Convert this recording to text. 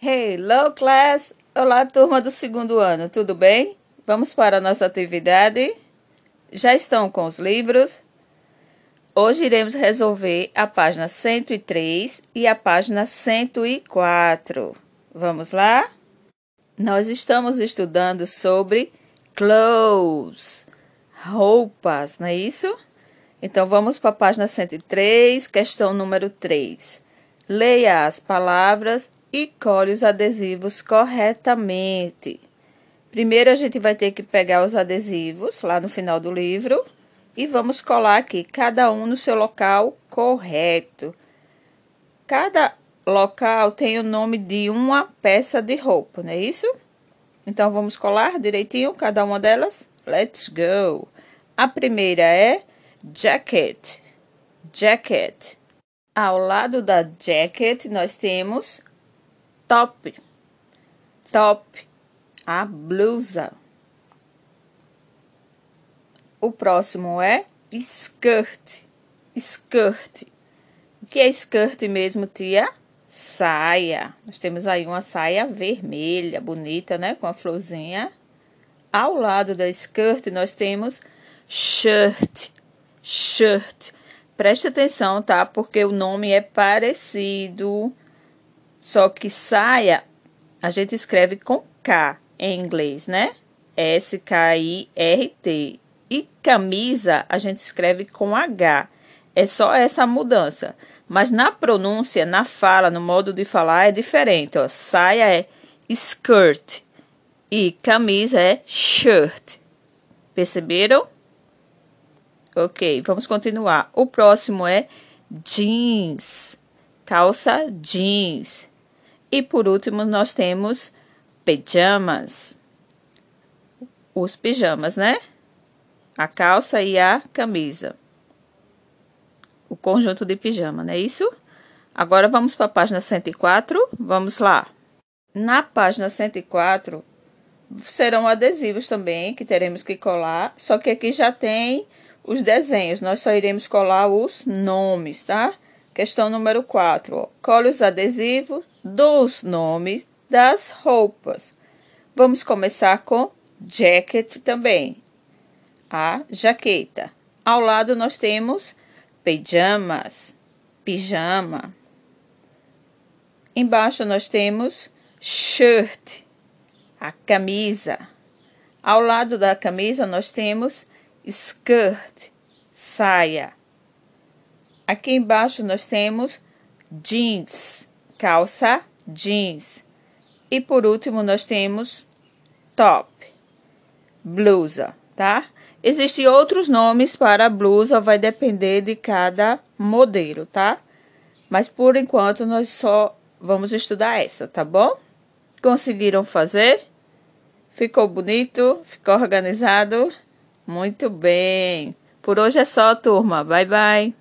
Hello, class! Olá, turma do segundo ano, tudo bem? Vamos para a nossa atividade? Já estão com os livros? Hoje iremos resolver a página 103 e a página 104. Vamos lá? Nós estamos estudando sobre clothes, roupas, não é isso? Então vamos para a página 103, questão número 3. Leia as palavras e colhe os adesivos corretamente. Primeiro a gente vai ter que pegar os adesivos lá no final do livro e vamos colar aqui cada um no seu local correto. Cada local tem o nome de uma peça de roupa, não é isso? Então vamos colar direitinho cada uma delas. Let's go. A primeira é jacket. Jacket. Ao lado da jacket nós temos top, top, a blusa. O próximo é skirt, skirt. O que é skirt mesmo, tia? Saia. Nós temos aí uma saia vermelha, bonita, né? Com a florzinha. Ao lado da skirt, nós temos shirt, shirt. Preste atenção, tá? Porque o nome é parecido. Só que saia a gente escreve com K em inglês, né? S-K-I-R-T. E camisa a gente escreve com H. É só essa mudança. Mas na pronúncia, na fala, no modo de falar é diferente. Ó. Saia é skirt e camisa é shirt. Perceberam? Ok, vamos continuar. O próximo é jeans, calça jeans. E por último, nós temos pijamas. Os pijamas, né? A calça e a camisa. O conjunto de pijama, não é isso? Agora vamos para a página 104. Vamos lá. Na página 104 serão adesivos também que teremos que colar, só que aqui já tem os desenhos. Nós só iremos colar os nomes, tá? Questão número 4. Cole os adesivos dos nomes das roupas. Vamos começar com jacket também. A jaqueta. Ao lado nós temos pijamas, pijama. Embaixo nós temos shirt, a camisa. Ao lado da camisa nós temos skirt, saia. Aqui embaixo nós temos jeans, calça jeans. E por último nós temos top, blusa, tá? Existem outros nomes para blusa, vai depender de cada modelo, tá? Mas por enquanto nós só vamos estudar essa, tá bom? Conseguiram fazer? Ficou bonito? Ficou organizado? Muito bem. Por hoje é só, turma. Bye, bye.